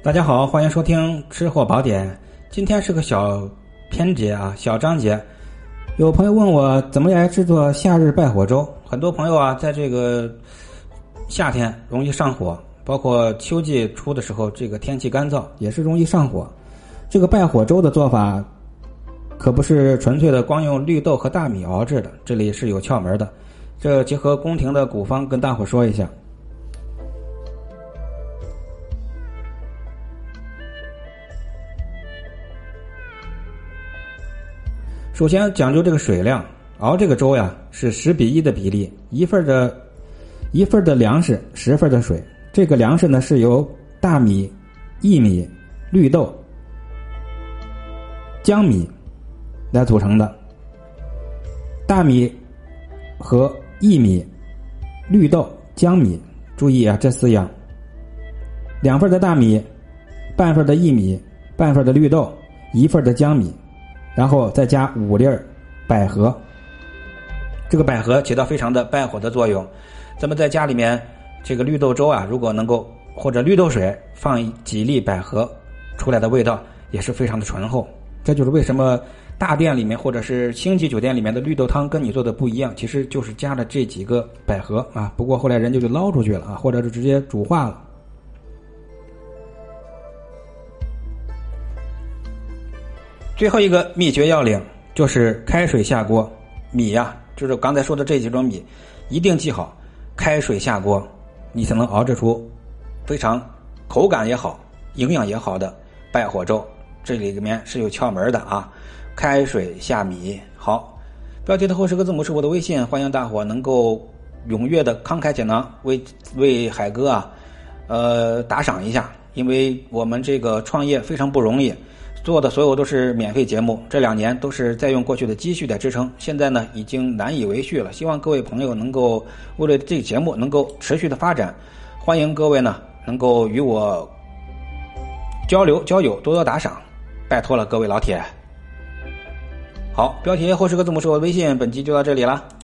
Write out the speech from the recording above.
大家好，欢迎收听吃货宝典。今天是个小篇节啊，小章节。有朋友问我怎么来制作夏日败火粥。很多朋友啊，在这个夏天容易上火，包括秋季初的时候，这个天气干燥也是容易上火。这个败火粥的做法可不是纯粹的光用绿豆和大米熬制的，这里是有窍门的。这结合宫廷的古方，跟大伙说一下。首先讲究这个水量，熬这个粥呀是十比一的比例，一份的，一份的粮食，十份的水。这个粮食呢是由大米、薏米、绿豆、江米来组成的。大米和薏米、绿豆、江米，注意啊，这四样。两份的大米，半份的薏米，半份的绿豆，一份的江米。然后再加五粒百合，这个百合起到非常的败火的作用。咱们在家里面，这个绿豆粥啊，如果能够或者绿豆水放几粒百合，出来的味道也是非常的醇厚。这就是为什么大店里面或者是星级酒店里面的绿豆汤跟你做的不一样，其实就是加了这几个百合啊。不过后来人家就捞出去了啊，或者是直接煮化了。最后一个秘诀要领就是开水下锅，米呀，就是刚才说的这几种米，一定记好，开水下锅，你才能熬制出非常口感也好、营养也好的败火粥。这里面是有窍门的啊！开水下米，好，标题的后十个字母是我的微信，欢迎大伙能够踊跃的慷慨解囊，为为海哥啊，呃，打赏一下，因为我们这个创业非常不容易。做的所有都是免费节目，这两年都是在用过去的积蓄在支撑，现在呢已经难以为续了。希望各位朋友能够为了这个节目能够持续的发展，欢迎各位呢能够与我交流交友，多多打赏，拜托了各位老铁。好，标题后十个字母是我的微信，本期就到这里了。